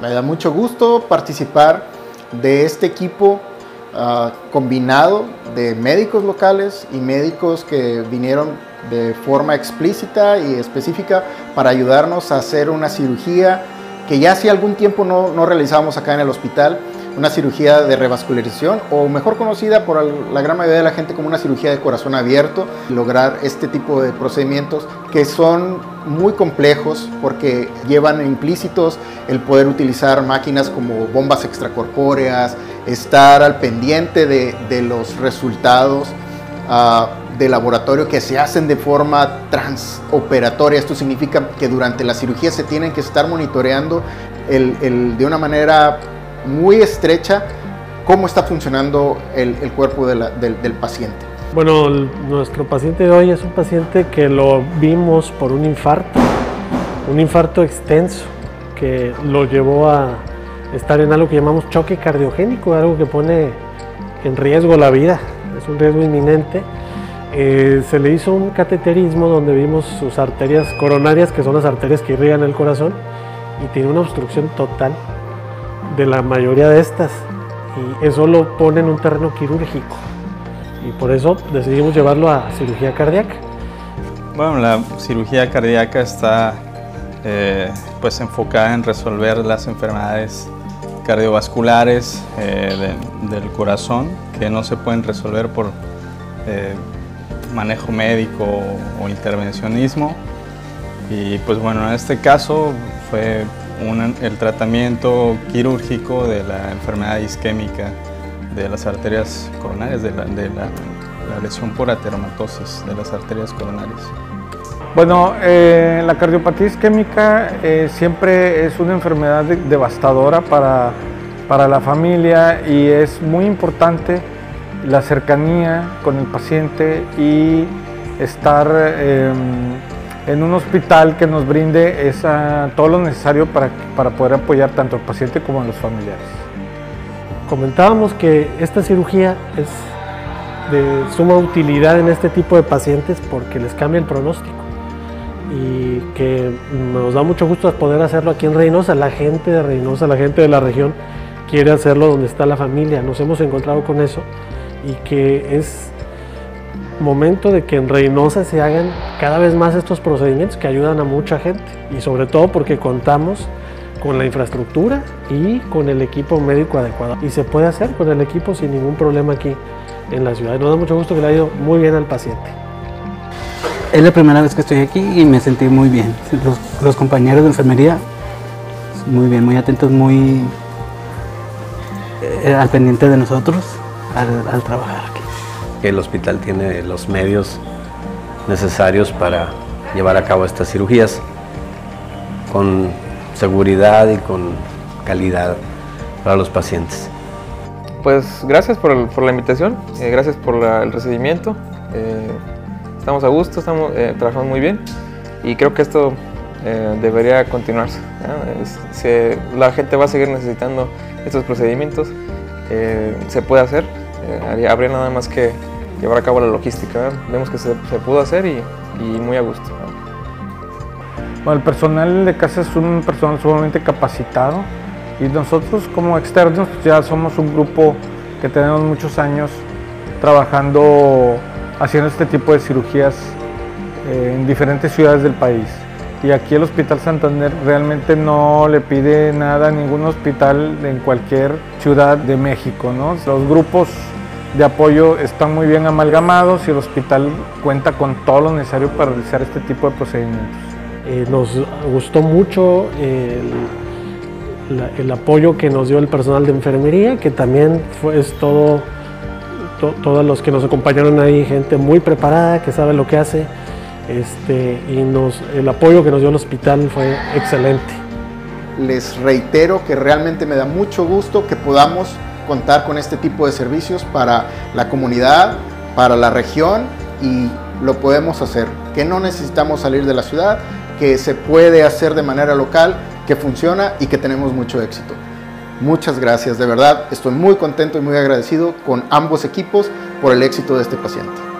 Me da mucho gusto participar de este equipo ah, combinado de médicos locales y médicos que vinieron de forma explícita y específica para ayudarnos a hacer una cirugía que ya hace algún tiempo no, no realizábamos acá en el hospital una cirugía de revascularización o mejor conocida por la gran mayoría de la gente como una cirugía de corazón abierto, lograr este tipo de procedimientos que son muy complejos porque llevan implícitos el poder utilizar máquinas como bombas extracorpóreas, estar al pendiente de, los resultados uh, de laboratorio que se hacen de forma transoperatoria. Esto significa que durante la cirugía se tienen que estar monitoreando el, de una manera muy estrecha cómo está funcionando el, cuerpo del, paciente. Bueno, nuestro paciente de hoy es un paciente que lo vimos por un infarto, un infarto extenso que lo llevó a estar en algo que llamamos choque cardiogénico, algo que pone en riesgo la vida, es un riesgo inminente. Eh, se le hizo un cateterismo donde vimos sus arterias coronarias, que son las arterias que irrigan el corazón, y tiene una obstrucción total de la mayoría de estas. Y eso lo pone en un terreno quirúrgico. Y por eso decidimos llevarlo a cirugía cardíaca. Bueno, la cirugía cardíaca está eh, pues enfocada en resolver las enfermedades cardiovasculares eh, del corazón que no se pueden resolver por eh, manejo médico o intervencionismo. Y pues bueno en este caso fue el tratamiento quirúrgico de la enfermedad isquémica de las arterias coronarias, de la, lesión por ateromatosis de las arterias coronarias. Bueno, eh, la cardiopatía isquémica eh, siempre es una enfermedad devastadora para, para la familia y es muy importante la cercanía con el paciente y estar em, en un hospital que nos brinde esa, todo lo necesario para, para poder apoyar tanto al paciente como a los familiares. Comentábamos que esta cirugía es de suma utilidad en este tipo de pacientes porque les cambia el pronóstico y que nos da mucho gusto poder hacerlo aquí en Reynosa. La gente de Reynosa, la gente de la región quiere hacerlo donde está la familia. Nos hemos encontrado con eso y que es momento de que en Reynosa se hagan cada vez más estos procedimientos que ayudan a mucha gente y sobre todo porque contamos con la infraestructura y con el equipo médico adecuado. Y se puede hacer con el equipo sin ningún problema aquí en la ciudad. Nos da mucho gusto que le haya ido muy bien al paciente. Es la primera vez que estoy aquí y me sentí muy bien. Los, compañeros de enfermería, muy bien, muy atentos, muy eh, al pendiente de nosotros al trabajar aquí el hospital tiene los medios necesarios para llevar a cabo estas cirugías con seguridad y con calidad para los pacientes. Pues gracias por, la invitación, eh, gracias por el recibimiento. Eh, estamos a gusto, estamos eh, trabajando muy bien y creo que esto debería continuarse. la gente va a seguir necesitando estos procedimientos, se puede hacer, habría nada más que llevar a cabo la logística. Vemos que se, pudo hacer y, muy a gusto. Bueno, el personal de casa es un personal sumamente capacitado y nosotros como externos pues, ya somos un grupo que tenemos muchos años trabajando, haciendo este tipo de cirugías eh, en diferentes ciudades del país. Y aquí el Hospital Santander realmente no le pide nada a ningún hospital en cualquier ciudad de México. ¿no? Los grupos de apoyo están muy bien amalgamados y el hospital cuenta con todo lo necesario para realizar este tipo de procedimientos. Eh, nos gustó mucho el, el, apoyo que nos dio el personal de enfermería, que también fue, es todo, todos los que nos acompañaron ahí, gente muy preparada, que sabe lo que hace, este, y nos, el apoyo que nos dio el hospital fue excelente. Les reitero que realmente me da mucho gusto que podamos contar con este tipo de servicios para la comunidad, para la región y lo podemos hacer, que no necesitamos salir de la ciudad, que se puede hacer de manera local, que funciona y que tenemos mucho éxito. Muchas gracias, de verdad estoy muy contento y muy agradecido con ambos equipos por el éxito de este paciente.